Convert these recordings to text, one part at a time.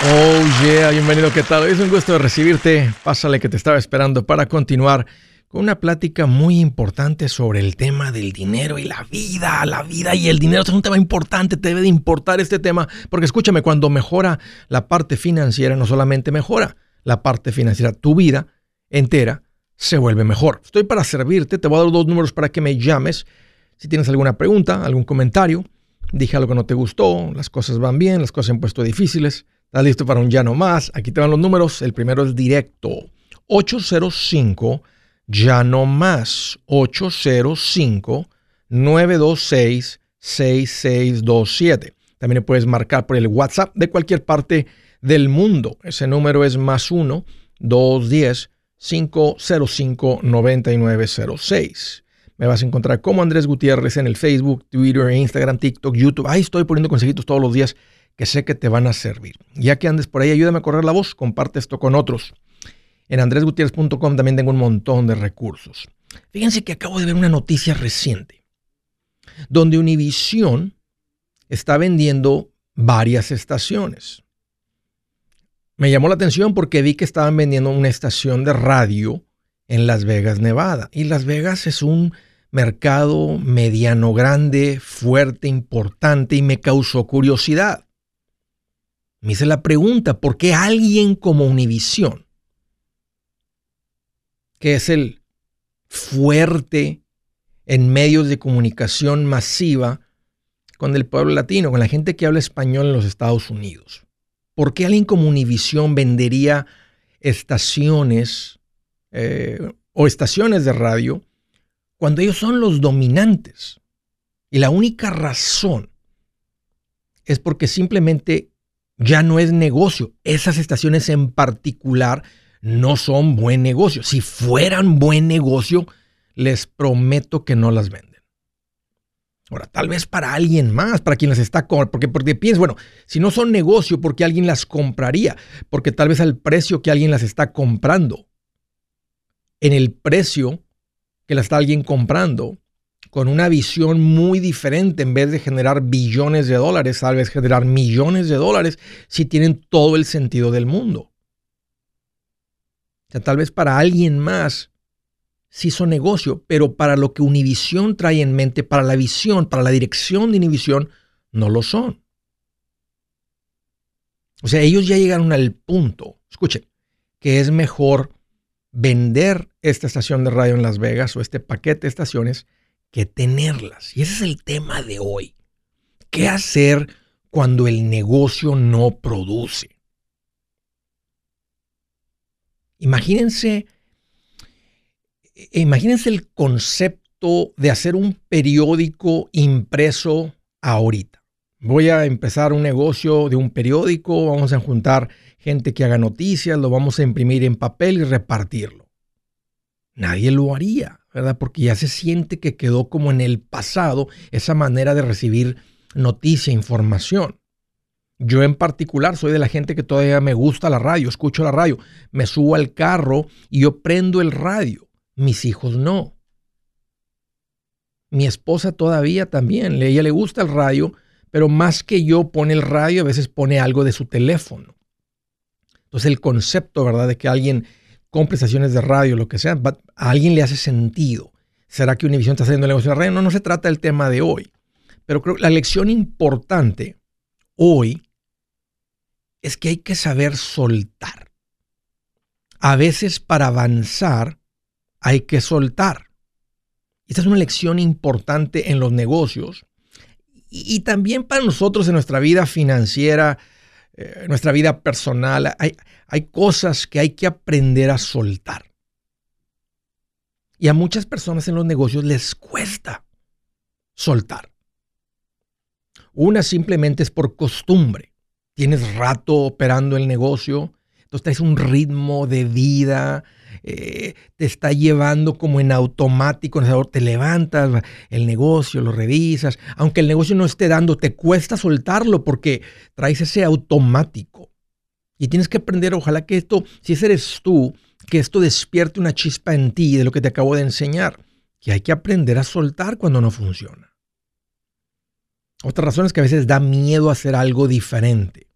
Oh yeah, bienvenido, ¿qué tal? Es un gusto recibirte. Pásale que te estaba esperando para continuar con una plática muy importante sobre el tema del dinero y la vida. La vida y el dinero es un tema importante, te debe de importar este tema, porque escúchame, cuando mejora la parte financiera, no solamente mejora la parte financiera, tu vida entera se vuelve mejor. Estoy para servirte, te voy a dar dos números para que me llames. Si tienes alguna pregunta, algún comentario, dije algo que no te gustó, las cosas van bien, las cosas se han puesto difíciles ¿Estás listo para un ya no más? Aquí te van los números. El primero es directo. 805 ya no más. 805 926 6627. También puedes marcar por el WhatsApp de cualquier parte del mundo. Ese número es más 1 210 505 9906. Me vas a encontrar como Andrés Gutiérrez en el Facebook, Twitter, Instagram, TikTok, YouTube. Ahí estoy poniendo consejitos todos los días que sé que te van a servir. Ya que andes por ahí, ayúdame a correr la voz, comparte esto con otros. En andresgutierrez.com también tengo un montón de recursos. Fíjense que acabo de ver una noticia reciente donde Univision está vendiendo varias estaciones. Me llamó la atención porque vi que estaban vendiendo una estación de radio en Las Vegas, Nevada. Y Las Vegas es un mercado mediano grande, fuerte, importante y me causó curiosidad. Me hice la pregunta, ¿por qué alguien como Univisión, que es el fuerte en medios de comunicación masiva con el pueblo latino, con la gente que habla español en los Estados Unidos, ¿por qué alguien como Univisión vendería estaciones eh, o estaciones de radio cuando ellos son los dominantes? Y la única razón es porque simplemente ya no es negocio. Esas estaciones en particular no son buen negocio. Si fueran buen negocio, les prometo que no las venden. Ahora, tal vez para alguien más, para quien las está comprando, porque, porque piensas, bueno, si no son negocio, ¿por qué alguien las compraría? Porque tal vez al precio que alguien las está comprando, en el precio que la está alguien comprando, con una visión muy diferente, en vez de generar billones de dólares, tal vez generar millones de dólares, si tienen todo el sentido del mundo. O sea, tal vez para alguien más sí son negocio, pero para lo que Univision trae en mente, para la visión, para la dirección de Univision, no lo son. O sea, ellos ya llegaron al punto, escuchen, que es mejor vender esta estación de radio en Las Vegas o este paquete de estaciones que tenerlas. Y ese es el tema de hoy. ¿Qué hacer cuando el negocio no produce? Imagínense, imagínense el concepto de hacer un periódico impreso ahorita. Voy a empezar un negocio de un periódico, vamos a juntar gente que haga noticias, lo vamos a imprimir en papel y repartirlo. Nadie lo haría. ¿verdad? Porque ya se siente que quedó como en el pasado esa manera de recibir noticia, información. Yo en particular soy de la gente que todavía me gusta la radio, escucho la radio, me subo al carro y yo prendo el radio. Mis hijos no. Mi esposa todavía también, a ella le gusta el radio, pero más que yo pone el radio, a veces pone algo de su teléfono. Entonces el concepto, ¿verdad? De que alguien con prestaciones de radio, lo que sea, a alguien le hace sentido. ¿Será que Univision está haciendo negocio de radio? No, no se trata del tema de hoy. Pero creo que la lección importante hoy es que hay que saber soltar. A veces para avanzar hay que soltar. Esta es una lección importante en los negocios y, también para nosotros en nuestra vida financiera, eh, nuestra vida personal. Hay, hay cosas que hay que aprender a soltar. Y a muchas personas en los negocios les cuesta soltar. Una simplemente es por costumbre. Tienes rato operando el negocio, entonces traes un ritmo de vida, eh, te está llevando como en automático, te levantas, el negocio, lo revisas, aunque el negocio no esté dando, te cuesta soltarlo porque traes ese automático. Y tienes que aprender, ojalá que esto, si ese eres tú, que esto despierte una chispa en ti de lo que te acabo de enseñar, que hay que aprender a soltar cuando no funciona. Otra razón es que a veces da miedo hacer algo diferente.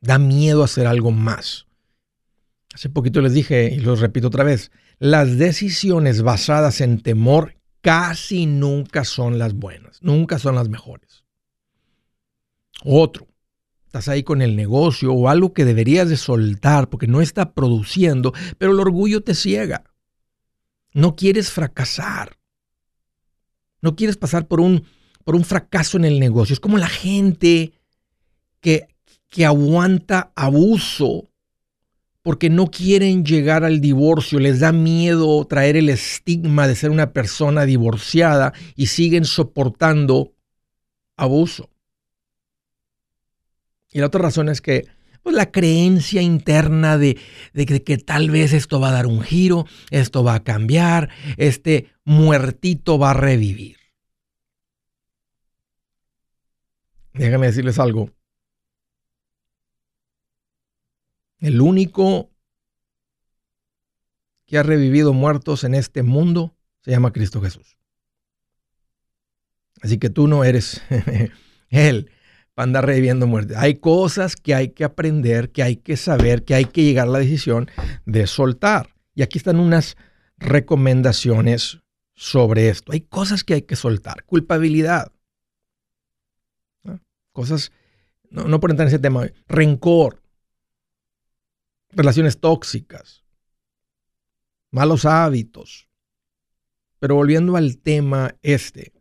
Da miedo hacer algo más. Hace poquito les dije, y lo repito otra vez, las decisiones basadas en temor casi nunca son las buenas, nunca son las mejores. Otro, estás ahí con el negocio o algo que deberías de soltar porque no está produciendo, pero el orgullo te ciega. No quieres fracasar. No quieres pasar por un, por un fracaso en el negocio. Es como la gente que, que aguanta abuso porque no quieren llegar al divorcio, les da miedo traer el estigma de ser una persona divorciada y siguen soportando abuso. Y la otra razón es que pues, la creencia interna de, que tal vez esto va a dar un giro, esto va a cambiar, este muertito va a revivir. Déjame decirles algo. El único que ha revivido muertos en este mundo se llama Cristo Jesús. Así que tú no eres Él para andar reviviendo muertes. Hay cosas que hay que aprender, que hay que saber, que hay que llegar a la decisión de soltar. Y aquí están unas recomendaciones sobre esto. Hay cosas que hay que soltar. Culpabilidad. Cosas, no, no por entrar en ese tema, rencor, relaciones tóxicas, malos hábitos. Pero volviendo al tema este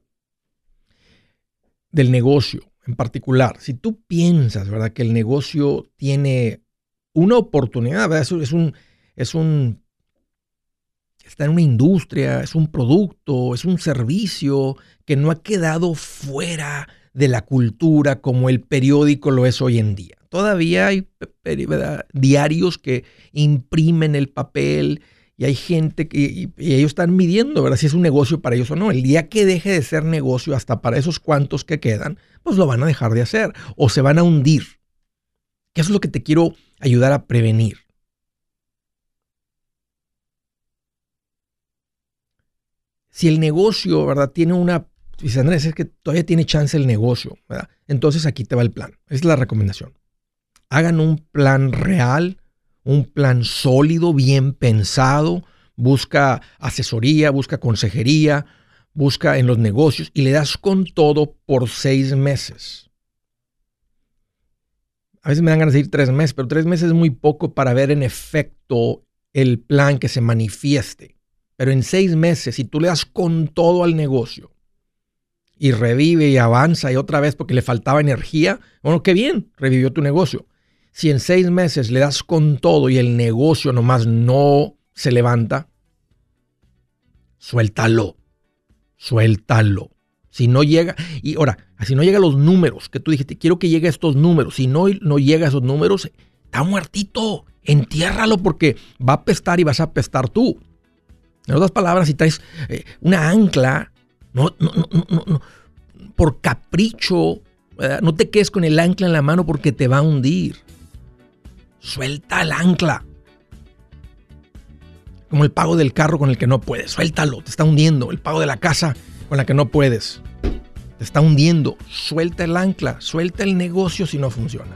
del negocio en particular, si tú piensas, ¿verdad?, que el negocio tiene una oportunidad, ¿verdad? Es un, es un, está en una industria, es un producto, es un servicio que no ha quedado fuera de la cultura como el periódico lo es hoy en día. Todavía hay diarios que imprimen el papel y hay gente que y, ellos están midiendo ¿verdad? si es un negocio para ellos o no. El día que deje de ser negocio, hasta para esos cuantos que quedan, pues lo van a dejar de hacer o se van a hundir. Que eso es lo que te quiero ayudar a prevenir. Si el negocio, ¿verdad? Tiene una... Dice Andrés, es que todavía tiene chance el negocio. Entonces aquí te va el plan. Esa es la recomendación hagan un plan real, un plan sólido, bien pensado, busca asesoría, busca consejería, busca en los negocios y le das con todo por seis meses. A veces me dan ganas de decir tres meses, pero tres meses es muy poco para ver en efecto el plan que se manifieste. Pero en seis meses, si tú le das con todo al negocio y revive y avanza y otra vez porque le faltaba energía, bueno, qué bien, revivió tu negocio. Si en seis meses le das con todo y el negocio nomás no se levanta, suéltalo, suéltalo. Si no llega, y ahora, si no llega a los números que tú dijiste, quiero que llegue a estos números, si no, no llega a esos números, está muertito, entiérralo porque va a apestar y vas a apestar tú. En otras palabras, si traes eh, una ancla, no, no, no, no, por capricho, no te quedes con el ancla en la mano porque te va a hundir. Suelta el ancla. Como el pago del carro con el que no puedes. Suéltalo, te está hundiendo. El pago de la casa con la que no puedes. Te está hundiendo. Suelta el ancla. Suelta el negocio si no funciona.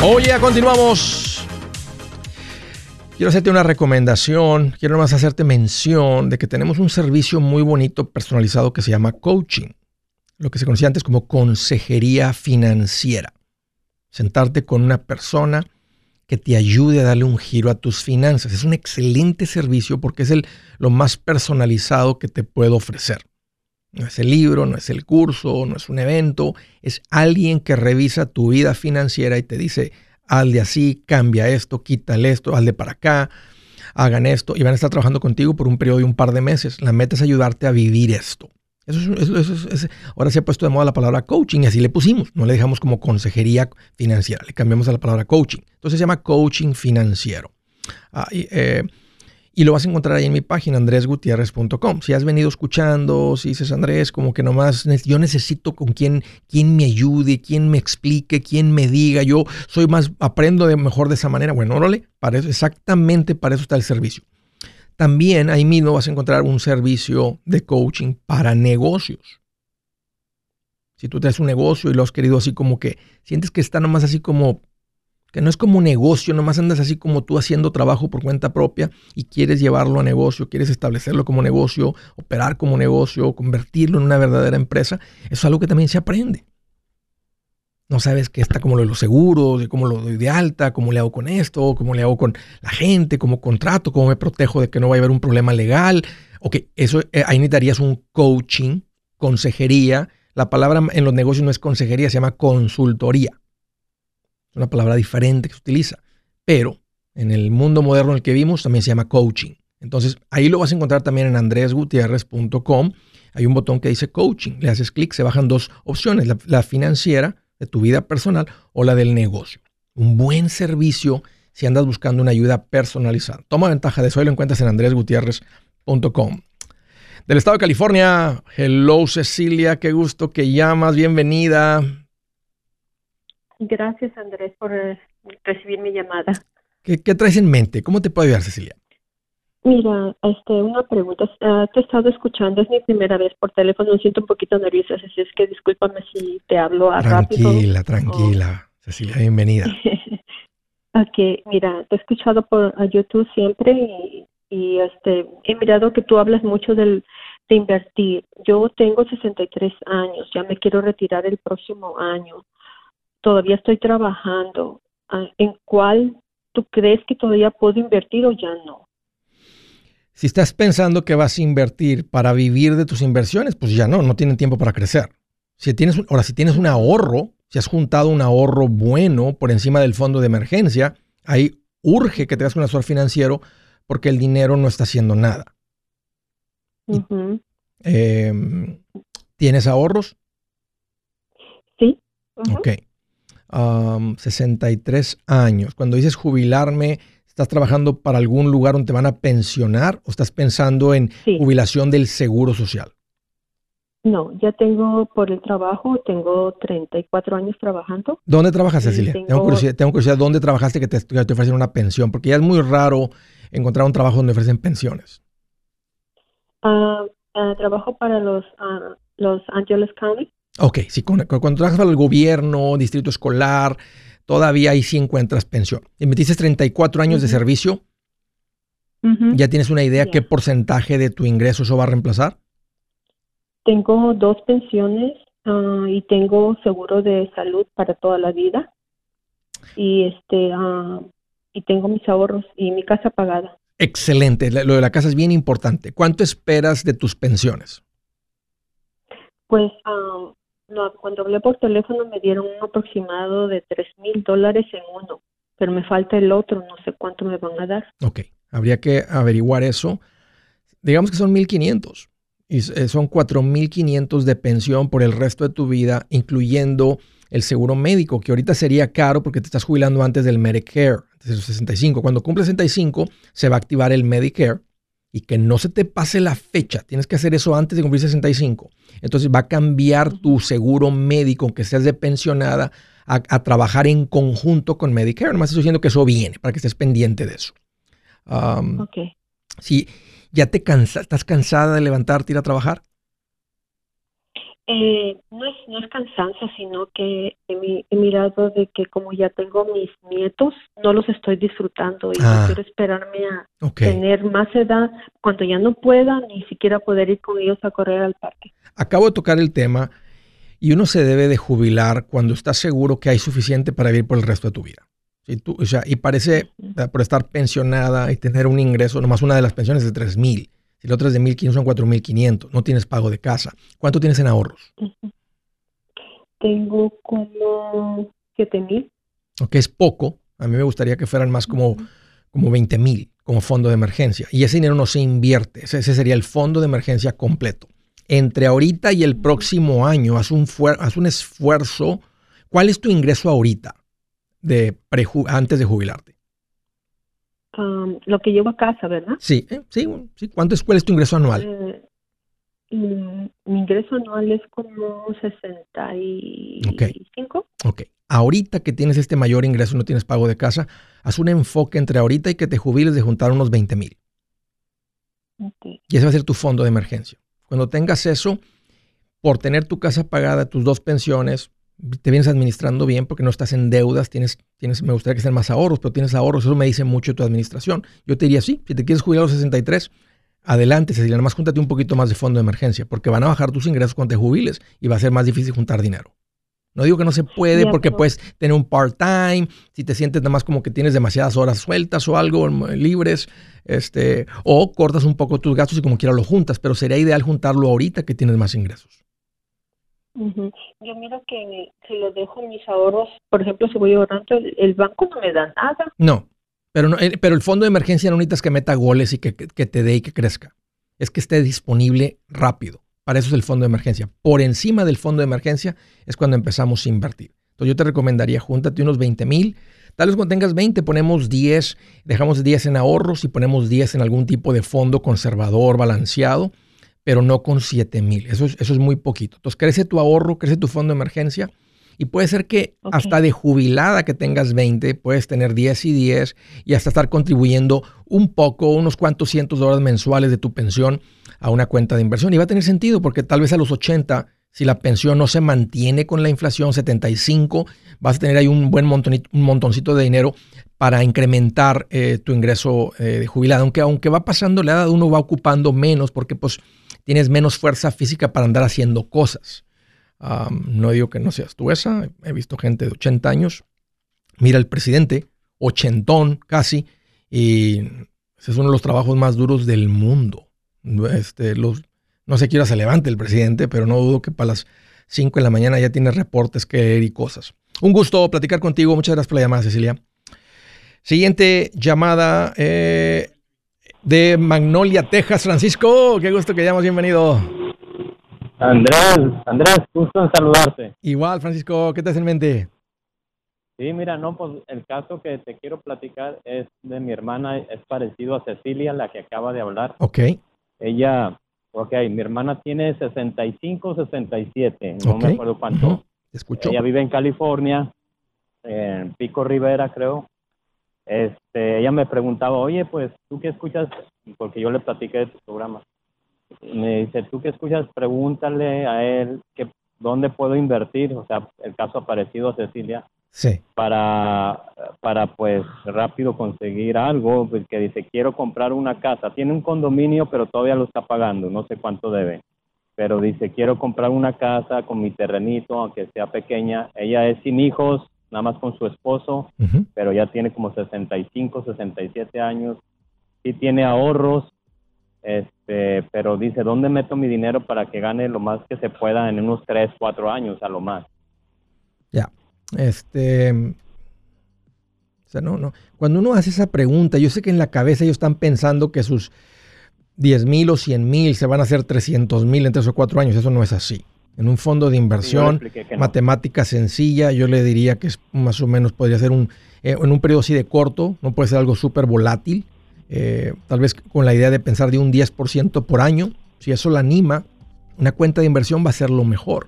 Oye, continuamos. Quiero hacerte una recomendación, quiero más hacerte mención de que tenemos un servicio muy bonito personalizado que se llama coaching, lo que se conocía antes como consejería financiera. Sentarte con una persona que te ayude a darle un giro a tus finanzas. Es un excelente servicio porque es el, lo más personalizado que te puedo ofrecer. No es el libro, no es el curso, no es un evento, es alguien que revisa tu vida financiera y te dice, hazle así, cambia esto, quítale esto, hazle para acá, hagan esto y van a estar trabajando contigo por un periodo de un par de meses. La meta es ayudarte a vivir esto. Eso es, ahora se ha puesto de moda la palabra coaching y así le pusimos. No le dejamos como consejería financiera, le cambiamos a la palabra coaching. Entonces se llama coaching financiero. Ah, eh, y lo vas a encontrar ahí en mi página, andresgutierrez.com. Si has venido escuchando, si dices, Andrés, como que nomás yo necesito con quien, quien me ayude, quien me explique, quien me diga, yo soy más, aprendo de mejor de esa manera. Bueno, órale, para exactamente para eso está el servicio. También ahí mismo vas a encontrar un servicio de coaching para negocios. Si tú tienes un negocio y lo has querido así como que sientes que está nomás así como que no es como negocio, nomás andas así como tú haciendo trabajo por cuenta propia y quieres llevarlo a negocio, quieres establecerlo como negocio, operar como negocio, convertirlo en una verdadera empresa, eso es algo que también se aprende. No sabes qué está como lo de los seguros, cómo lo doy de alta, cómo le hago con esto, cómo le hago con la gente, cómo contrato, cómo me protejo de que no vaya a haber un problema legal. Ok, eso eh, ahí necesitarías un coaching, consejería. La palabra en los negocios no es consejería, se llama consultoría una palabra diferente que se utiliza. Pero en el mundo moderno en el que vimos también se llama coaching. Entonces ahí lo vas a encontrar también en andresgutierrez.com. Hay un botón que dice coaching. Le haces clic, se bajan dos opciones, la, financiera de tu vida personal o la del negocio. Un buen servicio si andas buscando una ayuda personalizada. Toma ventaja de eso y lo encuentras en andresgutierrez.com. Del estado de California, hello Cecilia, qué gusto que llamas, bienvenida. Gracias, Andrés, por eh, recibir mi llamada. ¿Qué, traes en mente? ¿Cómo te puedo ayudar, Cecilia? Mira, este, una pregunta. Uh, te he estado escuchando, es mi primera vez por teléfono, me siento un poquito nerviosa, así es que discúlpame si te hablo a rápido. Tranquila, tranquila. Cecilia, bienvenida. ok, mira, te he escuchado por YouTube siempre y, y, este, he mirado que tú hablas mucho del, de invertir. Yo tengo 63 años, ya me quiero retirar el próximo año todavía estoy trabajando, ah, ¿en cuál tú crees que todavía puedo invertir o ya no? Si estás pensando que vas a invertir para vivir de tus inversiones, pues ya no, no tienen tiempo para crecer. Si tienes, ahora, si tienes un ahorro, si has juntado un ahorro bueno por encima del fondo de emergencia, ahí urge que tengas un asesor financiero porque el dinero no está haciendo nada. Em, ¿Tienes ahorros? Sí. Ok. 63 años. Cuando dices jubilarme, ¿estás trabajando para algún lugar donde te van a pensionar o estás pensando en jubilación del seguro social? No, ya tengo por el trabajo, tengo 34 años trabajando. ¿Dónde trabajas, Cecilia? Tengo, curiosidad, ¿dónde trabajaste que te, te, ofrecen una pensión? Porque ya es muy raro encontrar un trabajo donde ofrecen pensiones. Ah, ah, trabajo para los, uh, los Angeles County. Ok, sí, cuando, trabajas para el gobierno, distrito escolar, todavía ahí sí encuentras pensión. Y me dices 34 años de servicio, ¿ya tienes una idea qué porcentaje de tu ingreso eso va a reemplazar? Tengo dos pensiones ah, y tengo seguro de salud para toda la vida. Y este uh, y tengo mis ahorros y mi casa pagada. Excelente, lo de la casa es bien importante. ¿Cuánto esperas de tus pensiones? Pues no, cuando hablé por teléfono me dieron un aproximado de tres mil dólares en uno, pero me falta el otro, no sé cuánto me van a dar. Ok, habría que averiguar eso. Digamos que son 1.500 y eh, son 4.500 de pensión por el resto de tu vida, incluyendo el seguro médico, que ahorita sería caro porque te estás jubilando antes del Medicare, antes de los 65. Cuando cumple 65, se va a activar el Medicare y que no se te pase la fecha. Tienes que hacer eso antes de cumplir 65. Entonces va a cambiar tu seguro médico, aunque seas de pensionada, a, trabajar en conjunto con Medicare. Nomás estoy diciendo que eso viene, para que estés pendiente de eso. ok. Si ya te cansa, estás cansada de levantarte y ir a trabajar. Eh, no, es, no es cansancio, sino que he, mirado de que como ya tengo mis nietos, no los estoy disfrutando y no ah. quiero esperarme a tener más edad cuando ya no pueda ni siquiera poder ir con ellos a correr al parque. Acabo de tocar el tema y uno se debe de jubilar cuando está seguro que hay suficiente para vivir por el resto de tu vida. tú, o sea, y parece, por estar pensionada y tener un ingreso, nomás una de las pensiones de 3 mil si la otra es de 1.500 son 4.500. No tienes pago de casa. ¿Cuánto tienes en ahorros? Tengo como 7.000. Ok, es poco. A mí me gustaría que fueran más como, como 20.000 como fondo de emergencia. Y ese dinero no se invierte. Ese, sería el fondo de emergencia completo. Entre ahorita y el próximo año, haz un, haz un esfuerzo. ¿Cuál es tu ingreso ahorita de antes de jubilarte? Lo que llevo a casa, ¿verdad? Sí, eh, sí, sí. ¿Cuánto es, ¿Cuál es tu ingreso anual? Eh, mi ingreso anual es como 65. Ok. Ahorita que tienes este mayor ingreso, no tienes pago de casa, haz un enfoque entre ahorita y que te jubiles de juntar unos 20 mil. Okay. Y ese va a ser tu fondo de emergencia. Cuando tengas eso, por tener tu casa pagada, tus dos pensiones, te vienes administrando bien porque no estás en deudas, tienes, tienes, me gustaría que sean más ahorros, pero tienes ahorros, eso me dice mucho tu administración. Yo te diría, sí, si te quieres jubilar a los 63, adelante, Cecilia, nada más júntate un poquito más de fondo de emergencia, porque van a bajar tus ingresos cuando te jubiles y va a ser más difícil juntar dinero. No digo que no se puede porque puedes tener un part-time, si te sientes nada más como que tienes demasiadas horas sueltas o algo libres, este, o cortas un poco tus gastos y como quiera lo juntas, pero sería ideal juntarlo ahorita que tienes más ingresos. Yo miro que si lo dejo en mis ahorros, por ejemplo, si voy ahorrando, el, banco no me da nada. No, pero, no, eh, pero el fondo de emergencia no necesitas que meta goles y que, que, te dé y que crezca. Es que esté disponible rápido. Para eso es el fondo de emergencia. Por encima del fondo de emergencia es cuando empezamos a invertir. Entonces yo te recomendaría, júntate unos 20 mil. Tal vez cuando tengas 20 ponemos 10, dejamos 10 en ahorros y ponemos 10 en algún tipo de fondo conservador, balanceado pero no con 7 mil. Eso es, eso es muy poquito. Entonces crece tu ahorro, crece tu fondo de emergencia y puede ser que hasta de jubilada que tengas 20, puedes tener 10 y 10 y hasta estar contribuyendo un poco, unos cuantos cientos de dólares mensuales de tu pensión a una cuenta de inversión. Y va a tener sentido porque tal vez a los 80, si la pensión no se mantiene con la inflación 75, vas a tener ahí un buen montonito, un montoncito de dinero para incrementar eh, tu ingreso eh, de jubilada. Aunque, aunque va pasando la edad, uno va ocupando menos porque pues tienes menos fuerza física para andar haciendo cosas. no digo que no seas tú esa, he visto gente de 80 años. Mira el presidente, ochentón casi, y ese es uno de los trabajos más duros del mundo. Este, los, no sé qué hora se levante el presidente, pero no dudo que para las 5 de la mañana ya tiene reportes que leer y cosas. Un gusto platicar contigo. Muchas gracias por la llamada, Cecilia. Siguiente llamada. Eh, de Magnolia, Texas. Francisco, qué gusto que hayamos bienvenido. Andrés, Andrés, gusto en saludarte. Igual, Francisco, ¿qué te hace en mente? Sí, mira, no, pues el caso que te quiero platicar es de mi hermana, es parecido a Cecilia, la que acaba de hablar. Ok. Ella, ok, mi hermana tiene 65, 67, no me acuerdo cuánto. escucho. Ella vive en California, en Pico Rivera, creo. Este, ella me preguntaba, oye, pues, ¿tú qué escuchas? Porque yo le platiqué de tu programa. Me dice, ¿tú qué escuchas? Pregúntale a él qué, dónde puedo invertir, o sea, el caso aparecido Cecilia, Sí. para, para pues rápido conseguir algo, pues, que dice, quiero comprar una casa, tiene un condominio, pero todavía lo está pagando, no sé cuánto debe, pero dice, quiero comprar una casa con mi terrenito, aunque sea pequeña, ella es sin hijos, nada más con su esposo, Ujú. pero ya tiene como 65, 67 años, sí tiene ahorros, este, pero dice, ¿dónde meto mi dinero para que gane lo más que se pueda en unos 3, 4 años a lo más? Ya. Este. O sea, no, no. Cuando uno hace esa pregunta, yo sé que en la cabeza ellos están pensando que sus 10 mil o 100 mil se van a hacer 300 mil en 3 o 4 años. Eso no es así. En un fondo de inversión, no. matemática sencilla, yo le diría que es más o menos podría ser un, eh, en un periodo así de corto, no puede ser algo súper volátil. eh, tal vez con la idea de pensar de un 10% por año. Si eso la anima, una cuenta de inversión va a ser lo mejor.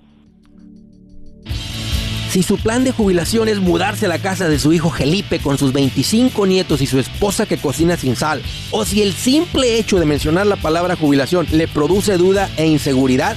Si su plan de jubilación es mudarse a la casa de su hijo Felipe con sus 25 nietos y su esposa que cocina sin sal, o si el simple hecho de mencionar la palabra jubilación le produce duda e inseguridad,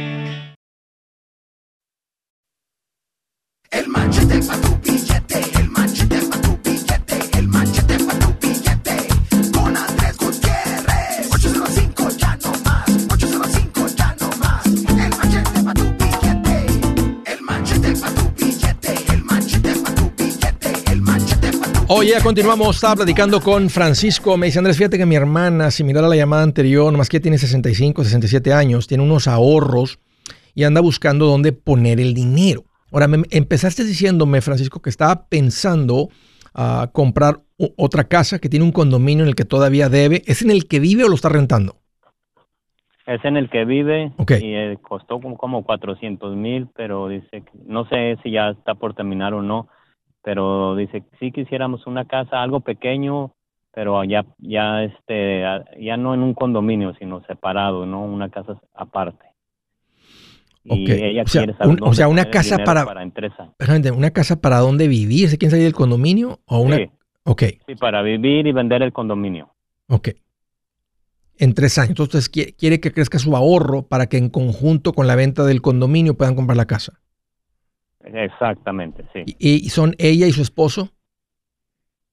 Oye, continuamos. Estaba platicando con Francisco. Me dice, Andrés, fíjate que mi hermana, similar a la llamada anterior, nomás que tiene 65, 67 años, tiene unos ahorros y anda buscando dónde poner el dinero. Ahora, me, empezaste diciéndome, Francisco, que estaba pensando a comprar u- otra casa que tiene un condominio en el que todavía debe. ¿Es en el que vive o lo está rentando? Es en el que vive Ok. y eh, costó como, como 400 mil, pero dice, que- no sé si ya está por terminar o no, pero dice, sí quisiéramos una casa, algo pequeño, pero ya, ya, este, ya no en un condominio, sino separado, ¿no? Una casa aparte. Y Ok. ella O sea, quiere saber un- o dónde sea, una casa para- para empresa. ¿Una casa para dónde vivir? ¿Se quieren salir del condominio? ¿O una? Sí, Ok, sí, para vivir y vender el condominio. ok. En tres años. Entonces quiere, quiere que crezca su ahorro para que en conjunto con la venta del condominio puedan comprar la casa. Exactamente, sí. ¿Y, son ella y su esposo?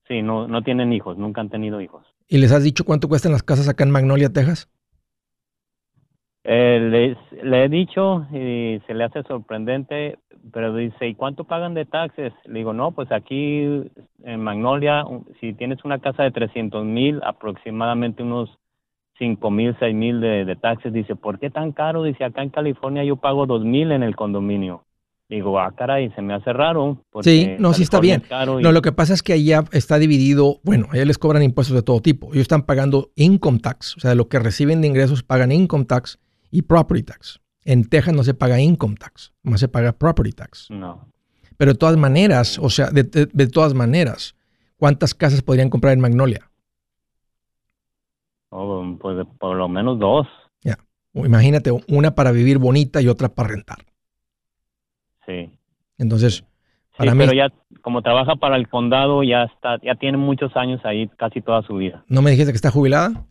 Sí, no, no tienen hijos, nunca han tenido hijos. ¿Y les has dicho cuánto cuestan las casas acá en Magnolia, Texas? Eh, les- le he dicho y se le hace sorprendente, pero dice, ¿y cuánto pagan de taxes? Le digo, no, pues aquí en Magnolia, si tienes una casa de 300 mil, aproximadamente unos 5 mil, 6 mil de, de taxes. Dice, ¿por qué tan caro? Dice, acá en California yo pago 2 mil en el condominio. Digo, ah, caray, se me hace raro. Sí, no, sí está bien. y- No, lo que pasa es que allá está dividido, bueno, allá les cobran impuestos de todo tipo. Ellos están pagando income tax, o sea, de lo que reciben de ingresos pagan income tax y property tax. En Texas no se paga income tax, más se paga property tax. No. Pero de todas maneras, o sea, de, de- de todas maneras, ¿cuántas casas podrían comprar en Magnolia? Oh, pues por lo menos dos. O imagínate, una para vivir bonita y otra para rentar. Sí. Entonces, Sí, para mí, pero ya como trabaja para el condado ya está, ya tiene muchos años ahí, casi toda su vida. ¿no me dijiste que está jubilada?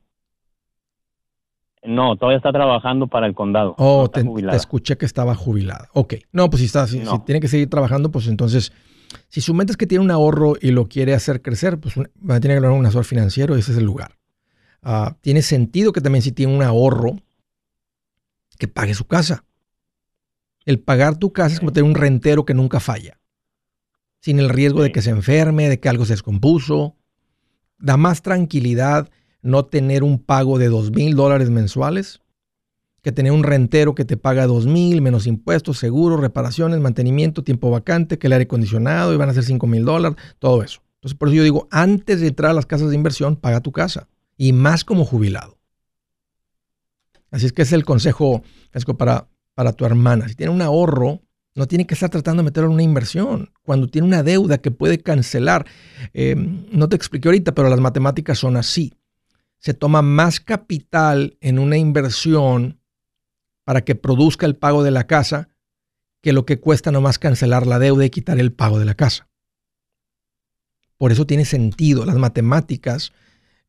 No, todavía está trabajando para el condado. Oh, no te, escuché que estaba jubilada. Ok. No, pues si está, si, No. si tiene que seguir trabajando, pues entonces, si su mente es que tiene un ahorro y lo quiere hacer crecer, pues un- va a tener que lograr un asesor financiero y ese es el lugar. Ah, tiene sentido que también si tiene un ahorro, que pague su casa. El pagar tu casa es como tener un rentero que nunca falla. Sin el riesgo de que se enferme, de que algo se descompuso. Da más tranquilidad no tener un pago de dos mil dólares mensuales que tener un rentero que te paga dos mil, menos impuestos, seguros, reparaciones, mantenimiento, tiempo vacante, que el aire acondicionado, y van a ser cinco mil dólares, todo eso. Entonces, por eso yo digo, antes de entrar a las casas de inversión, paga tu casa. Y más como jubilado. Así es que ese es el consejo, Francisco, para, para tu hermana. Si tiene un ahorro, no tiene que estar tratando de meterlo en una inversión. Cuando tiene una deuda que puede cancelar, eh, no te expliqué ahorita, pero las matemáticas son así. Se toma más capital en una inversión para que produzca el pago de la casa que lo que cuesta nomás cancelar la deuda y quitar el pago de la casa. Por eso tiene sentido. Las matemáticas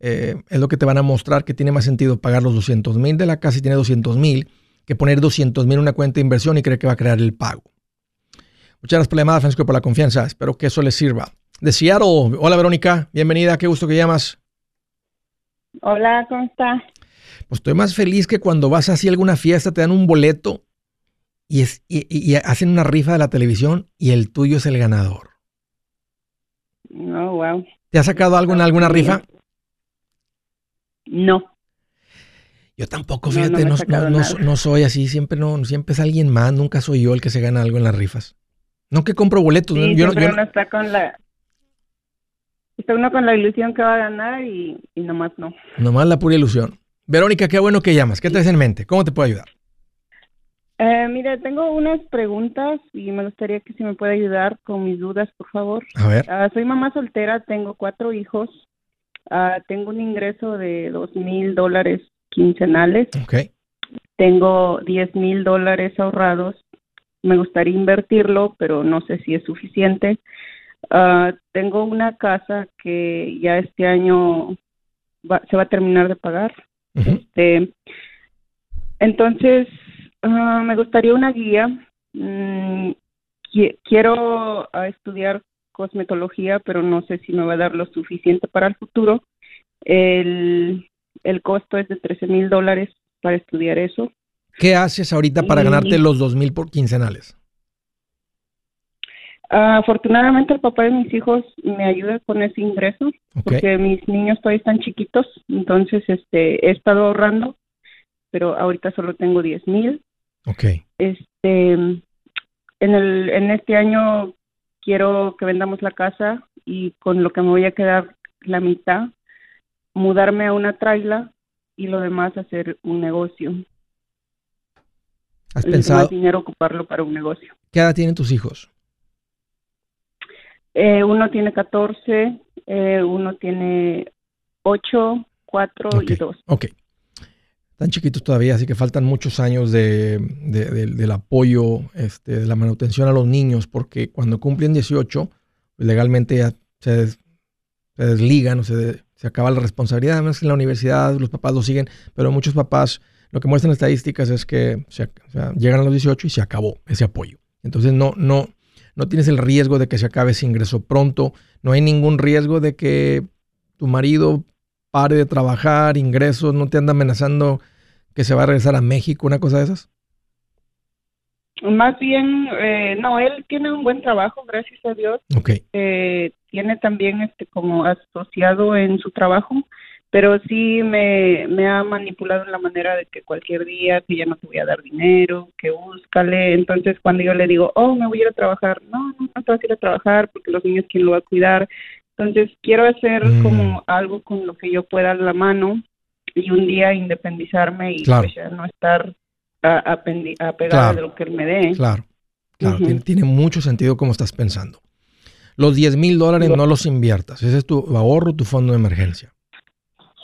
eh, es lo que te van a mostrar que tiene más sentido pagar los 200 mil de la casa si tiene 200 mil que poner 200 mil en una cuenta de inversión y creer que va a crear el pago. Muchas gracias por la llamada, Francisco, por la confianza. Espero que eso les sirva. De Seattle, hola Verónica, bienvenida, qué gusto que llamas. Hola, ¿cómo está? Pues estoy más feliz que cuando vas así a alguna fiesta, te dan un boleto y, es, y, y- y hacen una rifa de la televisión y el tuyo es el ganador. No, wow. ¿Te ha sacado algo en alguna rifa? No. Yo tampoco, fíjate, no, no, no- soy así, siempre no, siempre es alguien más, nunca soy yo el que se gana algo en las rifas. No que compro boletos, Sí, yo, siempre yo no- uno está con la... Está uno con la ilusión que va a ganar y, y nomás no. nomás la pura ilusión. Verónica, qué bueno que llamas, ¿qué traes en mente? ¿Cómo te puedo ayudar? Eh, mire, tengo unas preguntas y me gustaría que si me puede ayudar con mis dudas, por favor. A ver, Ah, soy mamá soltera, tengo cuatro hijos, Ah, tengo un ingreso de dos mil dólares quincenales, ok. tengo diez mil dólares ahorrados, me gustaría invertirlo, pero no sé si es suficiente. Ah, tengo una casa que ya este año va- se va a terminar de pagar. Este, entonces, ah, me gustaría una guía. Mm, qui- quiero ah, estudiar cosmetología, pero no sé si me va a dar lo suficiente para el futuro. El, el costo es de 13 mil dólares para estudiar eso. ¿Qué haces ahorita para Y- ganarte los dos mil por quincenales? Afortunadamente, el papá de mis hijos me ayuda con ese ingreso porque mis niños todavía están chiquitos. Entonces, este, he estado ahorrando, pero ahorita solo tengo 10 mil. Ok. Este, en el, en este año quiero que vendamos la casa y con lo que me voy a quedar la mitad, mudarme a una traila y lo demás hacer un negocio. ¿Has pensado demás dinero ocuparlo para un negocio. qué edad tienen tus hijos? Eh, uno tiene 14, eh, uno tiene 8, 4 Ok, y 2. Ok. Están chiquitos todavía, así que faltan muchos años de, de- de- del apoyo, este, de la manutención a los niños, porque cuando cumplen 18, pues legalmente ya se, se desligan o se, se acaba la responsabilidad. Además, en la universidad los papás lo siguen, pero muchos papás, lo que muestran estadísticas es que llegan a los 18 y se acabó ese apoyo. Entonces, no, no, no tienes el riesgo de que se acabe ese ingreso pronto. No hay ningún riesgo de que tu marido pare de trabajar, ingresos, no te anda amenazando que se va a regresar a México, una cosa de esas. Más bien, eh, no, él tiene un buen trabajo, gracias a Dios. Ok, eh, tiene también este como asociado en su trabajo, pero sí me, me ha manipulado en la manera de que cualquier día que ya no te voy a dar dinero, que búscale. Entonces cuando yo le digo, oh, me voy a ir a trabajar, no, no, no te vas a ir a trabajar porque los niños quién lo va a cuidar. Entonces quiero hacer Mm. como algo con lo que yo pueda a la mano y un día independizarme y Claro. pues ya no estar a- Claro. de lo que él me dé. claro, claro, tiene, tiene mucho sentido como estás pensando. Los 10 mil dólares no los inviertas, ese es tu ahorro, tu fondo de emergencia.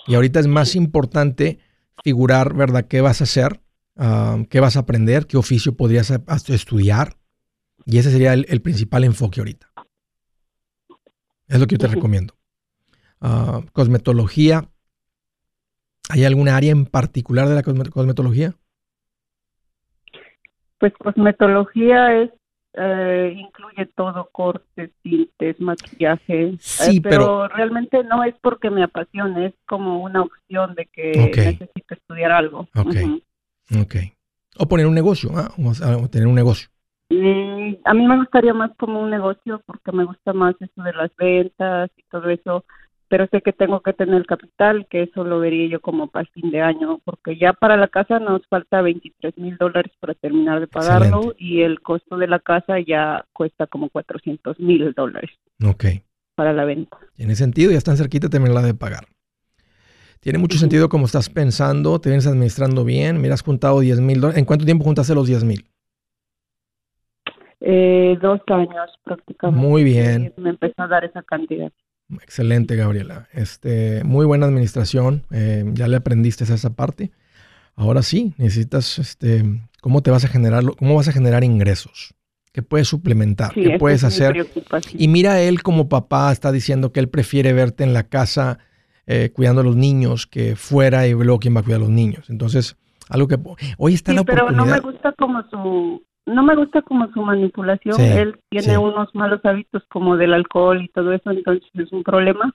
Y ahorita es más importante figurar, ¿verdad?, qué vas a hacer, ah, qué vas a aprender, qué oficio podrías estudiar. Y ese sería el, el principal enfoque ahorita. Es lo que yo te recomiendo. Ah, cosmetología. ¿Hay alguna área en particular de la cosme- cosmetología? Pues cosmetología es eh, incluye todo, cortes, tintes, maquillaje. Sí, eh, pero, realmente no es porque me apasione, es como una opción de que Ok. necesito estudiar algo. Ok. Ujú. Ok. O poner un negocio, ah, o sea, o tener un negocio. Mm, a mí me gustaría más como un negocio porque me gusta más eso de las ventas y todo eso. Pero sé que tengo que tener capital, que eso lo vería yo como para fin de año, porque ya para la casa nos falta 23 mil dólares para terminar de pagarlo Excelente. y el costo de la casa ya cuesta como 400 mil dólares Ok. para la venta. Tiene sentido, ya están cerquita terminarla de pagar. Tiene mucho sentido como estás pensando, te vienes administrando bien, mira, has juntado 10 mil dólares. ¿En cuánto tiempo juntaste los 10 mil? Eh, dos años prácticamente. Muy bien. Me empezó a dar esa cantidad. Excelente, Gabriela. Este, muy buena administración. eh, ya le aprendiste a esa parte. Ahora sí, necesitas, este, ¿cómo te vas a generar, cómo vas a generar ingresos? ¿Qué puedes suplementar? Sí, ¿Qué puedes hacer? Y mira, él como papá está diciendo que él prefiere verte en la casa eh, cuidando a los niños que fuera y luego quién va a cuidar a los niños. Entonces, algo que hoy está Sí, la pero no oportunidad. me gusta como su no me gusta como su manipulación. Sí, Él tiene sí. unos malos hábitos como del alcohol y todo eso, entonces es un problema.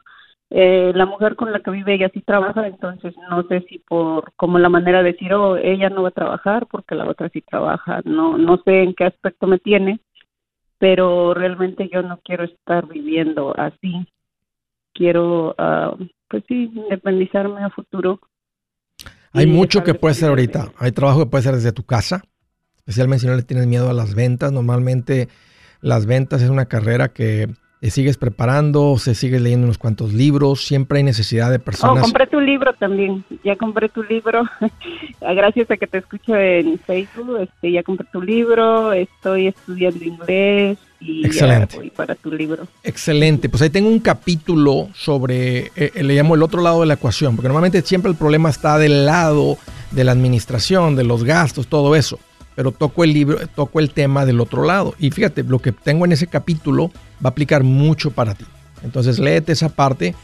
Eh, la mujer con la que vive ella sí trabaja, entonces no sé si por como la manera de decir, oh, ella no va a trabajar porque la otra sí trabaja. No no sé en qué aspecto me tiene, pero realmente yo no quiero estar viviendo así. Quiero, ah, pues sí, independizarme a futuro. Hay mucho que dejar de puedes hacer depender de ahorita. Hay trabajo que puedes hacer desde tu casa, especialmente si no le tienes miedo a las ventas. Normalmente las ventas es una carrera que te sigues preparando, se sigues leyendo unos cuantos libros, siempre hay necesidad de Oh, personas. compré tu libro también. Ya compré tu libro. Gracias a que te escucho en Facebook. Este, ya compré tu libro. Estoy estudiando inglés y Excelente. ya voy para tu libro. Excelente. Pues ahí tengo un capítulo sobre, eh, le llamo el otro lado de la ecuación, porque normalmente siempre el problema está del lado de la administración, de los gastos, todo eso. Pero toco el libro, toco el tema del otro lado. Y fíjate, lo que tengo en ese capítulo va a aplicar mucho para ti. Entonces léete esa parte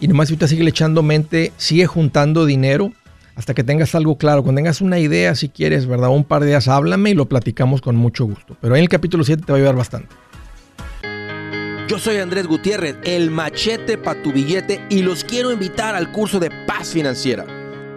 y nomás ahorita sigue echando mente, sigue juntando dinero hasta que tengas algo claro. Cuando tengas una idea, si quieres, ¿verdad? Un par de días, háblame y lo platicamos con mucho gusto. Pero en el capítulo 7 te va a ayudar bastante. Yo soy Andrés Gutiérrez, el machete para tu billete y los quiero invitar al curso de paz financiera.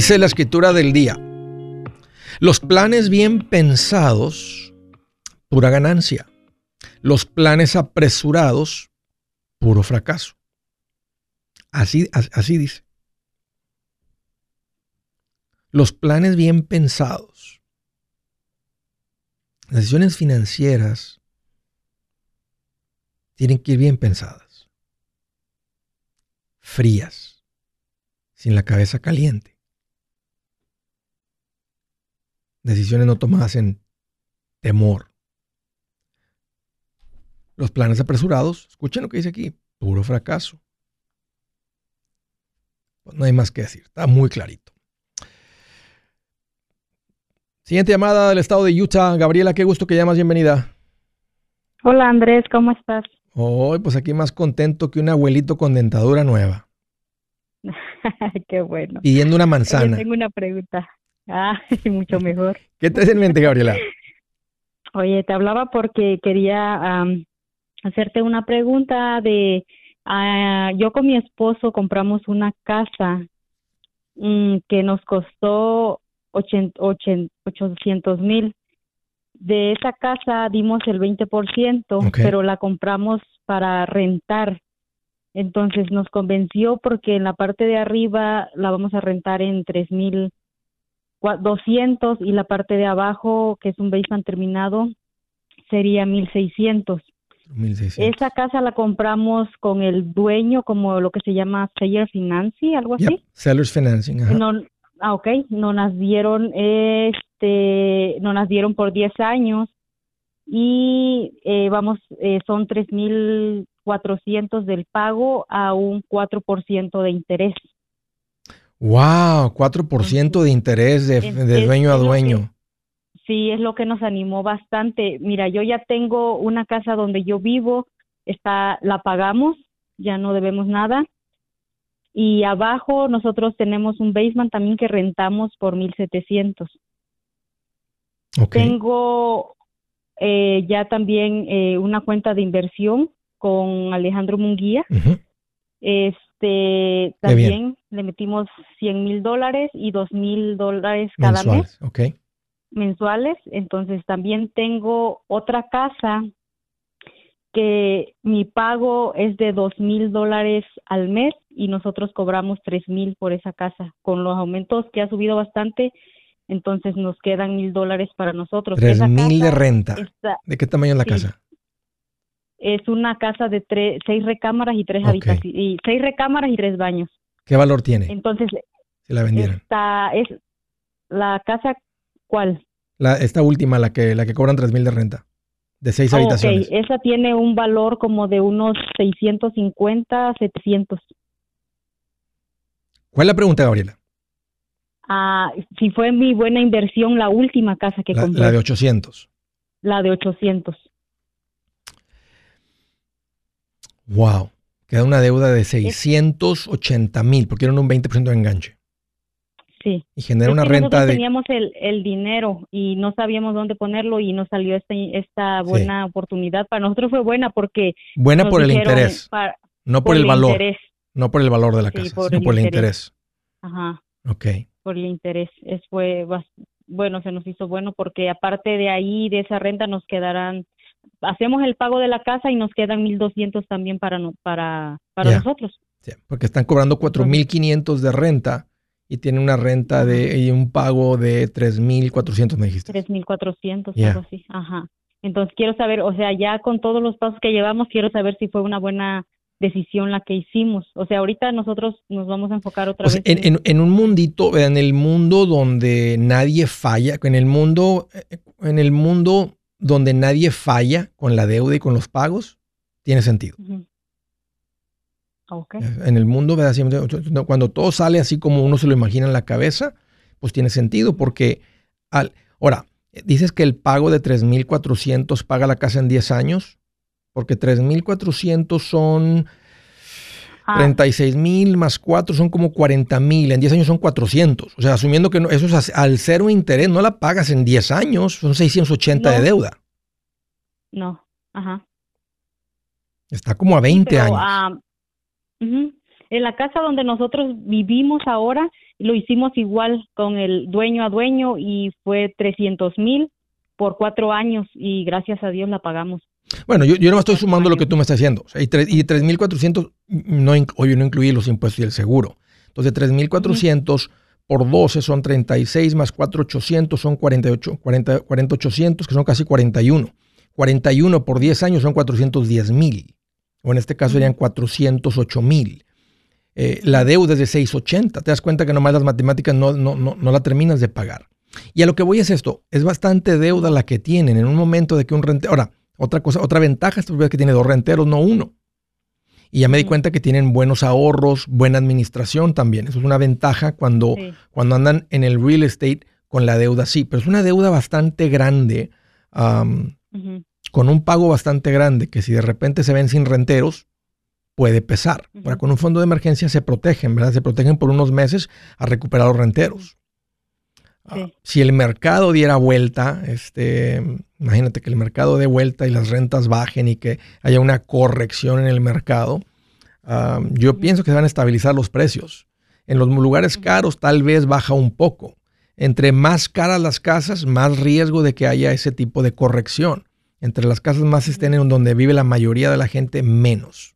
Dice la escritura del día, los planes bien pensados, pura ganancia. Los planes apresurados, puro fracaso. Así, as- así dice. Los planes bien pensados. Las decisiones financieras tienen que ir bien pensadas. Frías. Sin la cabeza caliente. Decisiones no tomadas en temor. Los planes apresurados, escuchen lo que dice aquí, puro fracaso. Pues no hay más que decir, está muy clarito. Siguiente llamada del estado de Utah. Gabriela, qué gusto que llamas, bienvenida. Hola Andrés, ¿cómo estás? Hoy, pues aquí más contento que un abuelito con dentadura nueva, Qué bueno. pidiendo una manzana. tengo una pregunta. Ah, mucho mejor. ¿Qué te hace en mente, Gabriela? Oye, te hablaba porque quería hacerte una pregunta de, ah, yo con mi esposo compramos una casa mm, que nos costó ochen- ochen- 800 mil. De esa casa dimos el 20%, Ok. pero la compramos para rentar. Entonces nos convenció porque en la parte de arriba la vamos a rentar en tres mil cua- 200 y la parte de abajo, que es un basement terminado, sería 1600. 1600. Esa casa la compramos con el dueño, como lo que se llama seller financing, algo así. Yep, Sellers Financing. ajá. No, ah, ok, nos las dieron, este, nos las dieron por 10 años y eh, vamos, eh, son 3.400 del pago a un 4% de interés. Wow, 4% de interés de, Es- de es- dueño a es que- dueño. Sí, es lo que nos animó bastante. Mira, yo ya tengo una casa donde yo vivo, está, la pagamos, ya no debemos nada. Y abajo nosotros tenemos un basement también que rentamos por 1.700. Ok. Tengo eh, ya también eh, una cuenta de inversión con Alejandro Munguía. Qué bien. también le metimos 100 mil dólares y 2 mil dólares cada mes Mensuales. Ok. mensuales. Entonces también tengo otra casa que mi pago es de dos mil dólares al mes y nosotros cobramos tres mil por esa casa. Con los aumentos que ha subido bastante, entonces nos quedan mil dólares para nosotros. Tres mil de renta. está- ¿De qué tamaño es la sí. casa? Es una casa de tres, seis recámaras y tres habitaciones, y seis recámaras y tres baños. ¿Qué valor tiene Entonces, si la vendieran? esta es la casa, ¿cuál? La, esta última, la que, la que cobran 3 mil de renta. De seis Oh, ok, habitaciones. esa tiene un valor como de unos 650, 700. ¿Cuál es la pregunta, Gabriela? Ah, si fue mi buena inversión la última casa que La, compré, la de 800. la de 800. Wow. Queda una deuda de 680 mil, porque eran un 20% de enganche. Sí. Y genera Es una renta de... teníamos el, el dinero y no sabíamos dónde ponerlo y nos salió este, esta buena oportunidad. Para nosotros fue buena porque Buena por el interés, no por, el valor. interés. No por el valor de la Sí, casa, por sino el por el interés. Ajá. Ok. por el interés. Es fue bueno, se nos hizo bueno porque aparte de ahí, de esa renta, nos quedarán, hacemos el pago de la casa y nos quedan 1.200 también para, no- para, para nosotros. Sí, porque están cobrando 4.500 de renta y tienen una renta de y un pago de 3.400, me dijiste. 3.400, Ya. algo así. Ajá. Entonces quiero saber, o sea, ya con todos los pasos que llevamos, quiero saber si fue una buena decisión la que hicimos. O sea, ahorita nosotros nos vamos a enfocar otra O sea, vez en, en- en un mundito, en el mundo donde nadie falla, en el mundo, eh, en el mundo donde nadie falla con la deuda y con los pagos, tiene sentido. Ujú. Ok. En el mundo, cuando todo sale así como uno se lo imagina en la cabeza, pues tiene sentido porque, al, ahora, dices que el pago de 3.400 paga la casa en 10 años, porque 3.400 son Ah, 36.000 más 4 son como 40.000, en 10 años son 400. O sea, asumiendo que no- eso es al cero interés, no la pagas en 10 años, son 680 de No. deuda. no. Ajá. Está como a 20 Pero, años. ah, ujú. En la casa donde nosotros vivimos ahora, lo hicimos igual con el dueño a dueño y fue 300 mil por cuatro años y gracias a Dios la pagamos. Bueno, yo, yo no estoy sumando lo que tú me estás diciendo. O sea, y, tres- y 3.400, no, obvio, no incluye los impuestos y el seguro. Entonces, 3.400 por 12 son 36, más 4.800 son 48, 40, 40.800, que son casi 41. 41 por 10 años son 410.000. O en este caso serían 408.000. Eh, la deuda es de 680. Te das cuenta que nomás las matemáticas no, no, no, no la terminas de pagar. Y a lo que voy es esto, es bastante deuda la que tienen en un momento de que un rentero... Ahora, otra cosa, otra ventaja es que tiene dos renteros, no uno. Y ya me di Ujú. cuenta que tienen buenos ahorros, buena administración también. Eso es una ventaja cuando, Sí. cuando andan en el real estate con la deuda, sí. Pero es una deuda bastante grande, con un pago bastante grande, que si de repente se ven sin renteros, puede pesar. Ahora, Ujú. con un fondo de emergencia se protegen, ¿verdad? Se protegen por unos meses a recuperar los renteros. Ah, si el mercado diera vuelta, este, imagínate que el mercado dé vuelta y las rentas bajen y que haya una corrección en el mercado, yo pienso que se van a estabilizar los precios. En los lugares caros tal vez baja un poco. Entre más caras las casas, más riesgo de que haya ese tipo de corrección. Entre las casas más estén en donde vive la mayoría de la gente, menos.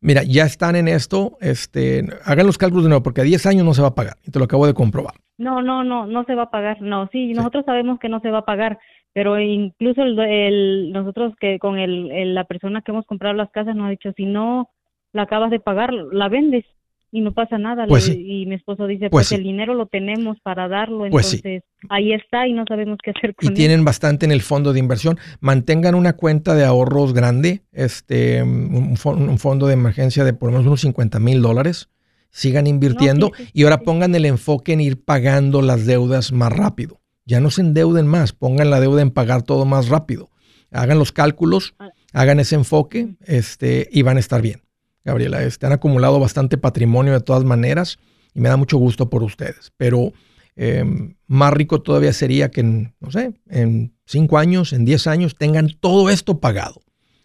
Mira, ya están en esto. Este, hagan los cálculos de nuevo, porque a 10 años no se va a pagar. Y te lo acabo de comprobar. No, no, no, no se va a pagar. No, sí, nosotros sabemos que no se va a pagar, Pero incluso el, el- nosotros que con el, el- la persona que hemos comprado las casas nos ha dicho, si no la acabas de pagar, la vendes y no pasa nada. Pues Le- sí. Y mi esposo dice, Pues pues, sí. el dinero lo tenemos para darlo, Pues sí. entonces ahí está y no sabemos qué hacer con y él. tienen bastante en el fondo de inversión. Mantengan una cuenta de ahorros grande, este, un, un fondo de emergencia de por lo menos unos 50 mil dólares. Sigan invirtiendo y ahora pongan el enfoque en ir pagando las deudas más rápido. Ya no se endeuden más, pongan la deuda en pagar todo más rápido. Hagan los cálculos, Ah. hagan ese enfoque este, y van a estar bien. Gabriela, este, han acumulado bastante patrimonio de todas maneras y me da mucho gusto por ustedes. Pero eh, más rico todavía sería que en, no sé, en cinco años, en diez años, tengan todo esto pagado.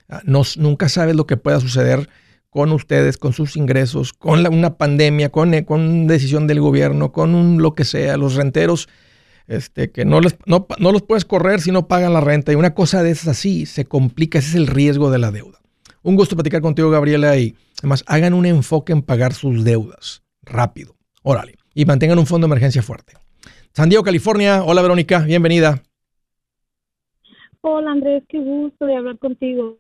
Ah, no- nunca sabes lo que pueda suceder con ustedes, con sus ingresos, con una pandemia, con, eh, con decisión del gobierno, con un, lo que sea, los renteros, este, que no, les, no, no los puedes correr si no pagan la renta. Y una cosa de esas así se complica, ese es el riesgo de la deuda. Un gusto platicar contigo, Gabriela, y además hagan un enfoque en pagar sus deudas rápido. Órale. Y mantengan un fondo de emergencia fuerte. San Diego, California. Hola, Verónica. Bienvenida. Hola Andrés, qué gusto de hablar contigo.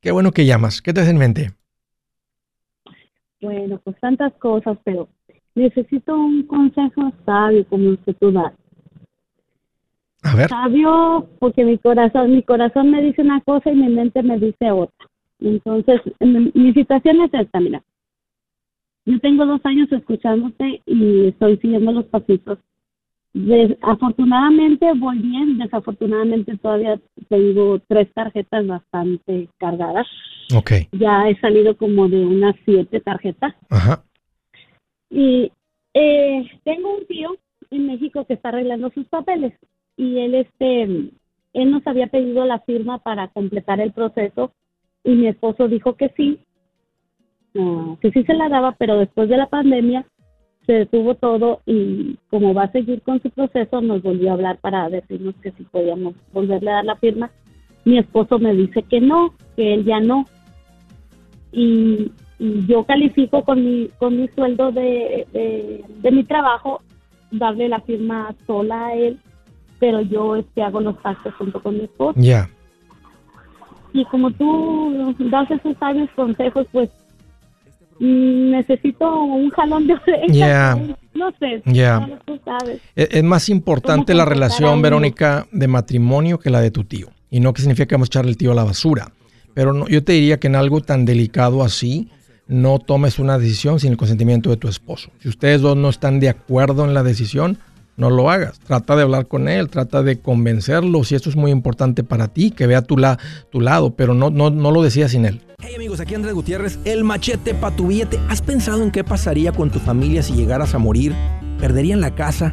Qué bueno que llamas. ¿Qué te hace en mente? Bueno, pues tantas cosas, pero necesito un consejo sabio como que tú das. A ver. Sabio porque mi corazón, mi corazón me dice una cosa y mi mente me dice otra. Entonces, mi, mi situación es esta, mira. Yo tengo dos años escuchándote y estoy siguiendo los pasitos. Des- afortunadamente voy bien, desafortunadamente todavía tengo tres tarjetas bastante cargadas. Ok. Ya he salido como de unas siete tarjetas. Ajá. Y eh, tengo un tío en México que está arreglando sus papeles y él este él nos había pedido la firma para completar el proceso y mi esposo dijo que sí, ah, que sí se la daba, pero después de la pandemia se detuvo todo y como va a seguir con su proceso nos volvió a hablar para decirnos que si podíamos volverle a dar la firma. Mi esposo me dice que no, que él ya no. Y, y yo califico con mi, con mi sueldo de, de, de mi trabajo darle la firma sola a él, pero yo este, hago los taxes junto con mi esposo. Ya. Y como tú das esos sabios consejos, pues mm, necesito un jalón de orejas. No sé, Ya. solo tú sabes. Es, es más importante la relación? Verónica, de matrimonio que la de tu tío. Y no que significa que vamos a echarle el tío a la basura. Pero no, yo te diría que en algo tan delicado así, no tomes una decisión sin el consentimiento de tu esposo. Si ustedes dos no están de acuerdo en la decisión, no lo hagas. Trata de hablar con él, trata de convencerlo. Si esto es muy importante para ti, que vea tu, la, tu lado, pero no, no, no lo decidas sin él. Hey amigos, aquí Andrés Gutiérrez, el machete para tu billete. ¿Has pensado en qué pasaría con tu familia si llegaras a morir? ¿Perderían la casa?